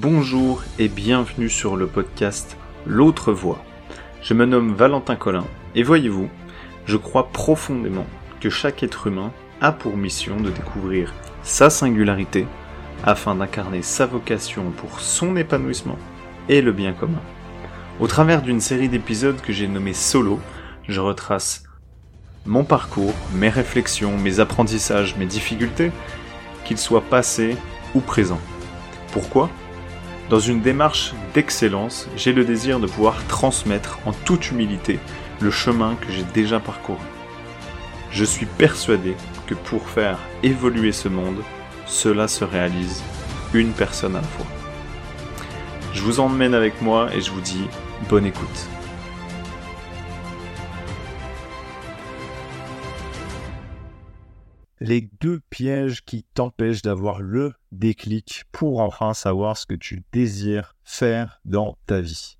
Bonjour et bienvenue sur le podcast L'autre voix. Je me nomme Valentin Collin et voyez-vous, je crois profondément que chaque être humain a pour mission de découvrir sa singularité afin d'incarner sa vocation pour son épanouissement et le bien commun. Au travers d'une série d'épisodes que j'ai nommé Solo, je retrace mon parcours, mes réflexions, mes apprentissages, mes difficultés, qu'ils soient passés ou présents. Pourquoi? Dans une démarche d'excellence, j'ai le désir de pouvoir transmettre en toute humilité le chemin que j'ai déjà parcouru. Je suis persuadé que pour faire évoluer ce monde, cela se réalise une personne à la fois. Je vous emmène avec moi et je vous dis bonne écoute. Les deux pièges qui t'empêchent d'avoir le déclic pour enfin savoir ce que tu désires faire dans ta vie.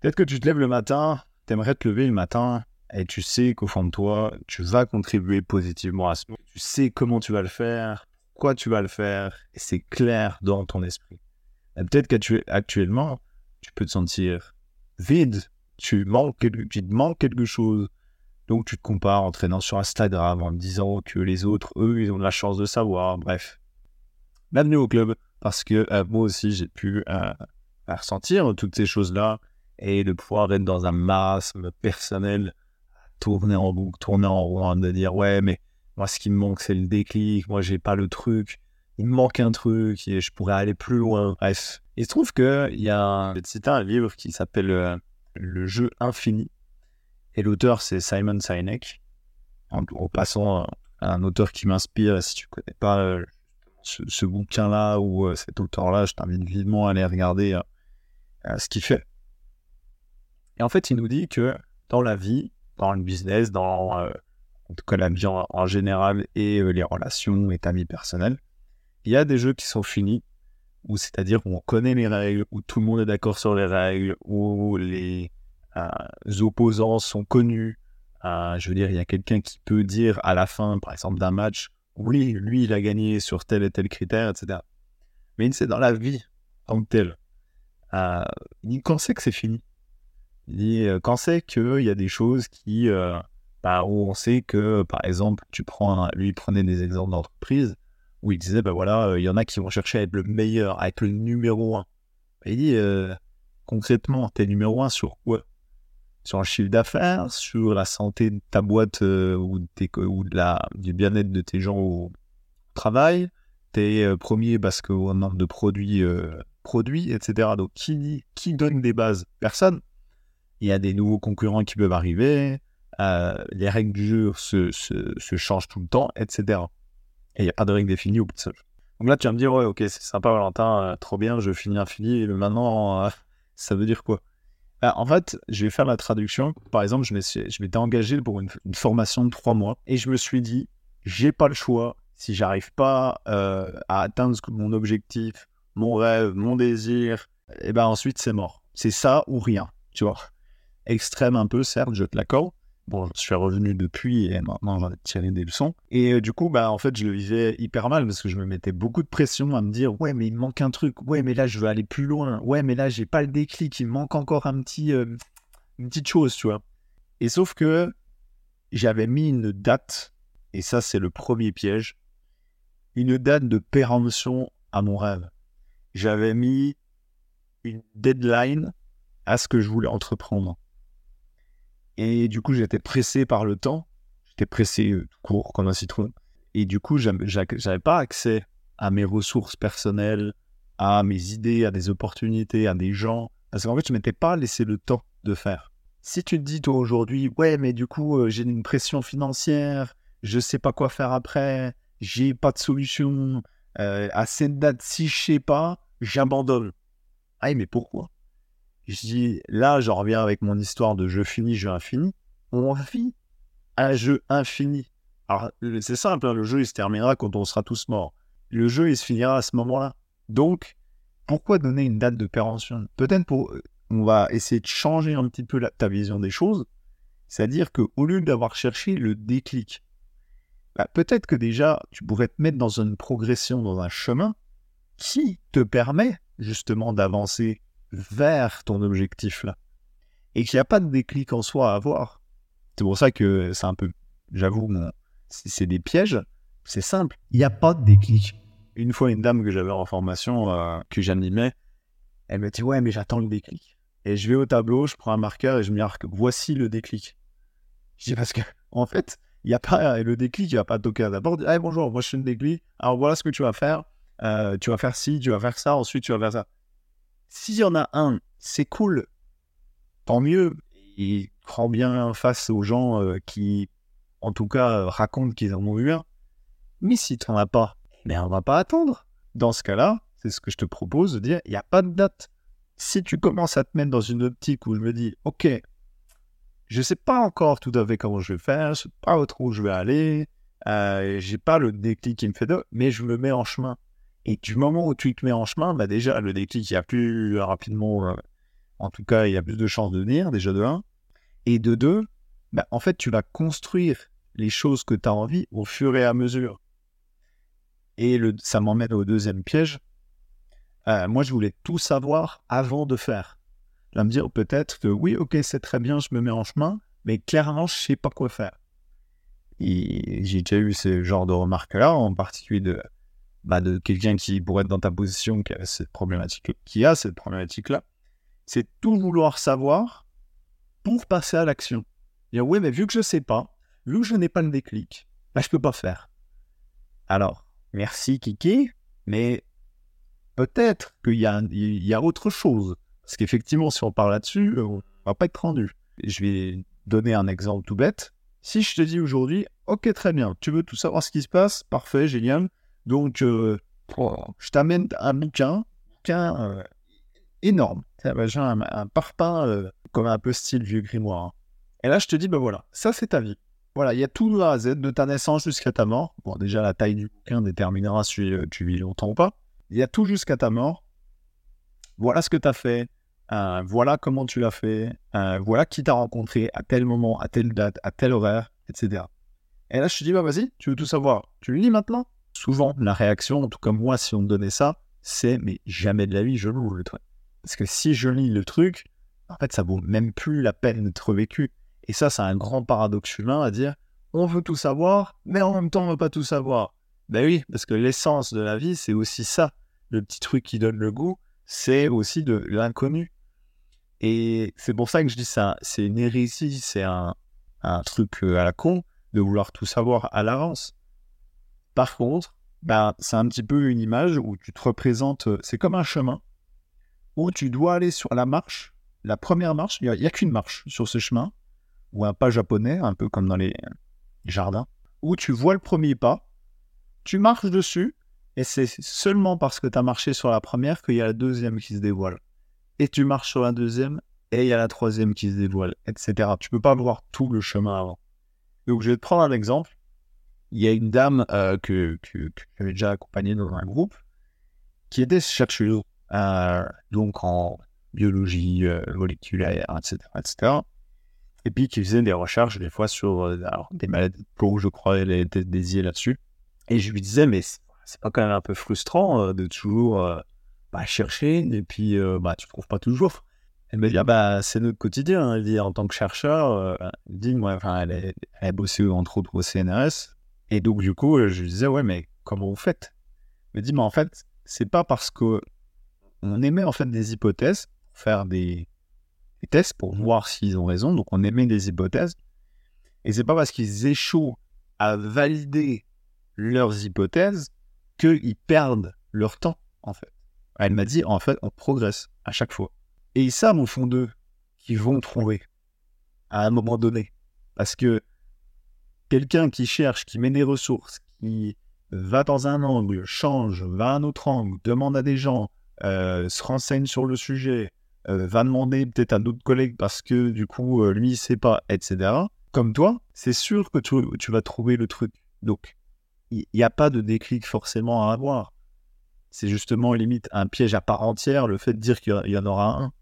Peut-être que tu te lèves le matin, t'aimerais te lever le matin et tu sais qu'au fond de toi, tu vas contribuer positivement à ce monde. Tu sais comment tu vas le faire, quoi tu vas le faire, et c'est clair dans ton esprit. Peut-être qu'actuellement, tu peux te sentir vide, tu, manques, tu te manques quelque chose, donc tu te compares en traînant sur Instagram, en disant que les autres, eux, ils ont de la chance de savoir. Bref. Bienvenue au club, parce que euh, moi aussi, j'ai pu euh, ressentir toutes ces choses-là et de pouvoir être dans un marasme personnel, tourner en boucle, tourner en rond, de dire ouais, mais moi, ce qui me manque, c'est le déclic. Moi, j'ai pas le truc. Il me manque un truc et je pourrais aller plus loin. Bref. Il se trouve qu'il y a un, un livre qui s'appelle euh, Le jeu infini et l'auteur, c'est Simon Sinek. En, passant, un auteur qui m'inspire. Si tu connais pas euh, ce, bouquin-là ou euh, cet auteur-là, je t'invite vivement à aller regarder euh, ce qu'il fait. Et en fait, il nous dit que dans la vie, dans le business, dans en tout cas la vie en, général et les relations et ta vie personnelle, il y a des jeux qui sont finis, où c'est-à-dire où on connaît les règles, où tout le monde est d'accord sur les règles, où les, euh, opposants sont connus. Euh, je veux dire, il y a quelqu'un qui peut dire à la fin, par exemple, d'un match, oui, lui, il a gagné sur tel et tel critère, etc. Mais c'est dans la vie en tant que tel. Euh, quand c'est que c'est fini? Il dit, quand c'est qu'il y a des choses qui, bah, où on sait que, par exemple, tu prends, lui, prenait des exemples d'entreprise où il disait, ben voilà, il y en a qui vont chercher à être le meilleur, à être le numéro un. il dit, concrètement, t'es numéro un sur quoi? Sur un chiffre d'affaires, sur la santé de ta boîte euh, ou, du bien-être de tes gens au travail. Tu es euh, premier parce qu'au nombre de produits, euh, produits, etc. Donc, qui, donne des bases? Personne. Il y a des nouveaux concurrents qui peuvent arriver. les règles du jeu se, changent tout le temps, etc. Et il n'y a pas de règles définies au bout de ça. Donc là, tu vas me dire, ouais, ok, c'est sympa, Valentin, trop bien, je finis infini. Et maintenant, ça veut dire quoi? En fait, je vais faire la traduction. Par exemple, je m'étais engagé pour une, formation de trois mois et je me suis dit, j'ai pas le choix. Si j'arrive pas euh, à atteindre mon objectif, mon rêve, mon désir, et eh ben ensuite c'est mort. C'est ça ou rien, tu vois. Extrême un peu, certes, je te l'accorde. Bon, je suis revenu depuis et maintenant j'en ai tiré des leçons. Et euh, du coup, bah, en fait, je le vivais hyper mal parce que je me mettais beaucoup de pression à me dire Ouais, mais il me manque un truc. Ouais, mais là, je veux aller plus loin. Ouais, mais là, j'ai pas le déclic. Il me manque encore un petit, euh, une petite chose, tu vois. Et sauf que j'avais mis une date, et ça, c'est le premier piège une date de péremption à mon rêve. J'avais mis une deadline à ce que je voulais entreprendre. Et du coup, j'étais pressé par le temps. J'étais pressé euh, court comme un citron. Et du coup, j'avais pas accès à mes ressources personnelles, à mes idées, à des opportunités, à des gens. Parce qu'en fait, je m'étais pas laissé le temps de faire. Si tu te dis, toi, aujourd'hui, ouais, mais du coup, euh, j'ai une pression financière, je sais pas quoi faire après, j'ai pas de solution, euh, à cette date, si je sais pas, j'abandonne. Ah, mais pourquoi? Je dis, là, j'en reviens avec mon histoire de jeu fini, jeu infini. On vit un jeu infini. Alors, c'est simple, hein, le jeu, il se terminera quand on sera tous morts. Le jeu, il se finira à ce moment-là. Donc, pourquoi donner une date de péremption? Peut-être pour. On va essayer de changer un petit peu ta vision des choses. C'est-à-dire qu'au lieu d'avoir cherché le déclic, bah, peut-être que déjà, tu pourrais te mettre dans une progression, dans un chemin, qui te permet justement d'avancer vers ton objectif là. Et qu'il n'y a pas de déclic en soi à avoir. C'est pour ça que c'est un peu, j'avoue, c'est des pièges. C'est simple, il n'y a pas de déclic. Une fois, une dame que j'avais en formation, euh, que j'animais, elle me dit Ouais, mais j'attends le déclic. Et je vais au tableau, je prends un marqueur et je me marque Voici le déclic. Je dis Parce que, en fait, il n'y a pas le déclic, il n'y a pas toquer d'abord. Hey, bonjour, moi je suis le déclic. Alors voilà ce que tu vas faire. Euh, tu vas faire ci, tu vas faire ça, ensuite tu vas faire ça. S'il y en a un, c'est cool. Tant mieux. Il prend bien face aux gens euh, qui, en tout cas, racontent qu'ils en ont eu un. Mais si tu n'en as pas, mais on va pas attendre. Dans ce cas-là, c'est ce que je te propose de dire, il n'y a pas de date. Si tu commences à te mettre dans une optique où je me dis, ok, je ne sais pas encore tout à fait comment je vais faire, je ne sais pas où je vais aller, euh, j'ai pas le déclic qui me fait de, mais je me mets en chemin. Et du moment où tu te mets en chemin, bah déjà, le déclic, il y a plus rapidement, euh, en tout cas, il y a plus de chances de venir, déjà de un. Et de deux, bah, en fait, tu vas construire les choses que tu as envie au fur et à mesure. Et ça m'emmène au deuxième piège. Euh, moi, je voulais tout savoir avant de faire. Là, me dire peut-être que oui, ok, c'est très bien, je me mets en chemin, mais clairement, je sais pas quoi faire. Et j'ai déjà eu ce genre de remarques-là, en particulier de, bah, de quelqu'un qui pourrait être dans ta position, qui a cette problématique, a problématique-là. C'est tout vouloir savoir pour passer à l'action. Dire oui, mais vu que je sais pas, vu que je n'ai pas le déclic, bah, je peux pas faire. Alors, merci Kiki, mais peut-être qu'il y, a, autre chose. Parce qu'effectivement, si on parle là-dessus, on va pas être rendu. Je vais donner un exemple tout bête. Si je te dis aujourd'hui, ok, très bien, tu veux tout savoir ce qui se passe, parfait, génial. Donc, euh, je t'amène un bouquin, bouquin euh, énorme. J'ai un, un parpaing euh, comme un peu style vieux grimoire. Hein. Et là, je te dis, ben voilà, ça c'est ta vie. Voilà, il y a tout de A à Z, de ta naissance jusqu'à ta mort. Bon, déjà, la taille du bouquin déterminera si tu vis longtemps ou pas. Il y a tout jusqu'à ta mort. Voilà ce que tu as fait. Voilà comment tu l'as fait. Voilà qui t'a rencontré à tel moment, à telle date, à tel horaire, etc. Et là, je te dis, bah vas-y, tu veux tout savoir. Tu le lis maintenant? Souvent, la réaction, en tout cas moi, si on me donnait ça, c'est mais jamais de la vie, je l'ouvre le truc. Parce que si je lis le truc, en fait, ça vaut même plus la peine d'être vécu. Et ça, c'est un grand paradoxe humain à dire on veut tout savoir, mais en même temps, on ne veut pas tout savoir. Ben oui, parce que l'essence de la vie, c'est aussi ça. Le petit truc qui donne le goût, c'est aussi de l'inconnu. Et c'est pour ça que je dis ça, c'est une hérésie, c'est un, truc euh, à la con de vouloir tout savoir à l'avance. Par contre, ben, c'est un petit peu une image où tu te représentes, euh, c'est comme un chemin où tu dois aller sur la marche, la première marche, il n'y a qu'une marche sur ce chemin, ou un pas japonais, un peu comme dans les jardins, où tu vois le premier pas, tu marches dessus, et c'est seulement parce que tu as marché sur la première qu'il y a la deuxième qui se dévoile. Et tu marches sur la deuxième, et il y a la troisième qui se dévoile, etc. Tu peux pas voir tout le chemin avant. Donc je vais te prendre un exemple. Il y a une dame euh, que, j'avais déjà accompagnée dans un groupe, qui était chercheuse, euh, donc en biologie euh, moléculaire, etc., etc et puis qui faisait des recherches des fois sur euh, des maladies de peau, je crois, elle était dédiée là-dessus. Et je lui disais, mais c'est pas quand même un peu frustrant euh, de toujours euh, bah, chercher et puis bah, tu trouves pas toujours. Elle me dit, ah, bah, c'est notre quotidien. Elle dit, en tant que chercheur, dit, moi, enfin, elle, a bossé entre autres au CNRS. Et donc, du coup, je lui disais, ouais, mais comment vous faites? Elle me dit, mais en fait, c'est pas parce que on émet en fait des hypothèses, faire des, tests pour voir s'ils ont raison. Donc on émet des hypothèses. Et c'est pas parce qu'ils échouent à valider leurs hypothèses qu'ils perdent leur temps, en fait. Elle m'a dit, en fait, on progresse à chaque fois. Et ils savent au fond d'eux qu'ils vont trouver à un moment donné. Parce que quelqu'un qui cherche, qui met des ressources, qui va dans un angle, change, va à un autre angle, demande à des gens, euh, se renseigne sur le sujet, euh, va demander peut-être à d'autres collègues parce que du coup, euh, lui, il sait pas, etc. Comme toi, c'est sûr que tu, vas trouver le truc. Donc, il n'y a pas de déclic forcément à avoir. C'est justement limite un piège à part entière, le fait de dire qu'il y en aura un.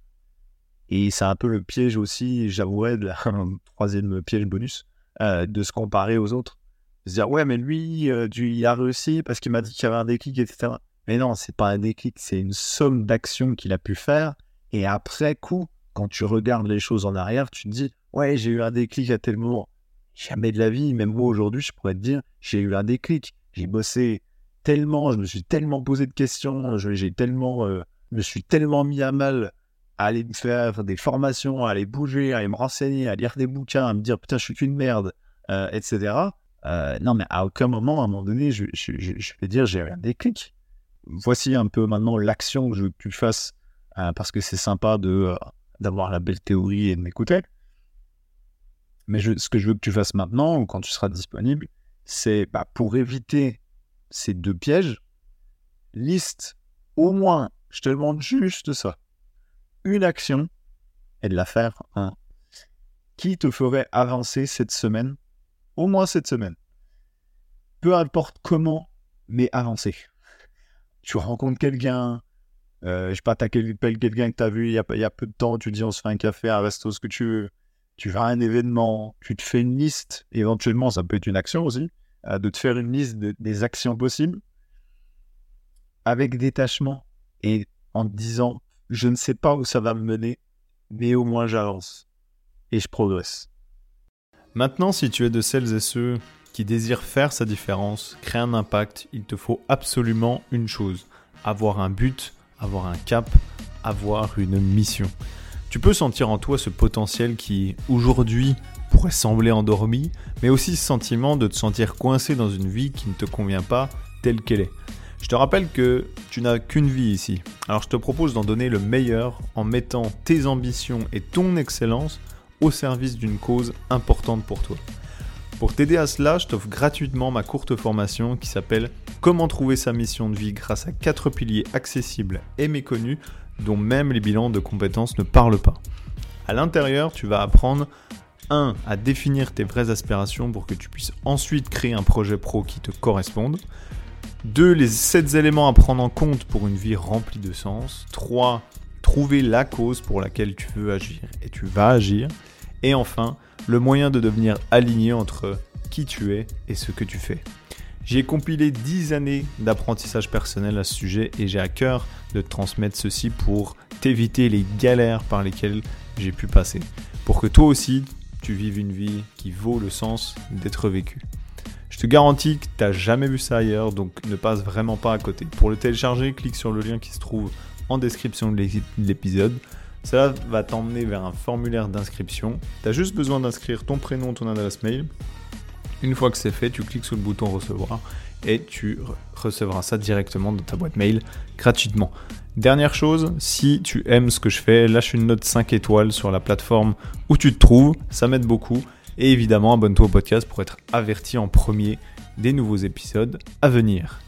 Et c'est un peu le piège aussi, j'avouerais, de troisième piège bonus, euh, de se comparer aux autres. Se dire, ouais, mais lui, il a réussi parce qu'il m'a dit qu'il y avait un déclic, etc. Mais non, c'est pas un déclic, c'est une somme d'actions qu'il a pu faire. Et après coup, quand tu regardes les choses en arrière, tu te dis, ouais, j'ai eu un déclic à tel moment. Jamais de la vie, même moi aujourd'hui, je pourrais te dire, j'ai eu un déclic. J'ai bossé tellement, je me suis tellement posé de questions, j'ai tellement, euh, me suis tellement mis à mal aller faire des formations, aller bouger, aller me renseigner, à lire des bouquins, à me dire putain, je suis qu'une merde, euh, etc. Euh, non, mais à aucun moment, à un moment donné, je, vais dire, j'ai eu un déclic. Voici un peu maintenant l'action que je veux que tu fasses, parce que c'est sympa de d'avoir la belle théorie et de m'écouter. Mais ce que je veux que tu fasses maintenant, ou quand tu seras disponible, c'est bah, pour éviter ces deux pièges, liste au moins, je te demande juste ça, une action et de la faire qui te ferait avancer cette semaine, au moins cette semaine. Peu importe comment, mais avancer. Tu rencontres quelqu'un, euh, je sais pas, t'appelles quelqu'un que tu as vu il y a, il y a, peu de temps, tu dis on se fait un café, un resto, ce que tu veux. Tu vas à un événement, tu te fais une liste, éventuellement ça peut être une action aussi, euh, de te faire une liste des actions possibles avec détachement et en te disant je ne sais pas où ça va me mener, mais au moins j'avance et je progresse. Maintenant, si tu es de celles et ceux qui désirent faire sa différence, créer un impact, il te faut absolument une chose, avoir un but avoir un cap, avoir une mission. Tu peux sentir en toi ce potentiel qui, aujourd'hui, pourrait sembler endormi, mais aussi ce sentiment de te sentir coincé dans une vie qui ne te convient pas telle qu'elle est. Je te rappelle que tu n'as qu'une vie ici, alors je te propose d'en donner le meilleur en mettant tes ambitions et ton excellence au service d'une cause importante pour toi. Pour t'aider à cela, je t'offre gratuitement ma courte formation qui s'appelle Comment trouver sa mission de vie grâce à quatre piliers accessibles et méconnus dont même les bilans de compétences ne parlent pas. À l'intérieur, tu vas apprendre 1. à définir tes vraies aspirations pour que tu puisses ensuite créer un projet pro qui te corresponde. 2. Les 7 éléments à prendre en compte pour une vie remplie de sens. 3. Trouver la cause pour laquelle tu veux agir et tu vas agir. Et enfin, le moyen de devenir aligné entre qui tu es et ce que tu fais. J'ai compilé 10 années d'apprentissage personnel à ce sujet et j'ai à cœur de te transmettre ceci pour t'éviter les galères par lesquelles j'ai pu passer. Pour que toi aussi, tu vives une vie qui vaut le sens d'être vécue. Je te garantis que tu n'as jamais vu ça ailleurs, donc ne passe vraiment pas à côté. Pour le télécharger, clique sur le lien qui se trouve en description de l'épisode. Cela va t'emmener vers un formulaire d'inscription. Tu as juste besoin d'inscrire ton prénom, ton adresse mail. Une fois que c'est fait, tu cliques sur le bouton recevoir et tu recevras ça directement dans ta boîte mail gratuitement. Dernière chose, si tu aimes ce que je fais, lâche une note 5 étoiles sur la plateforme où tu te trouves, ça m'aide beaucoup. Et évidemment, abonne-toi au podcast pour être averti en premier des nouveaux épisodes à venir.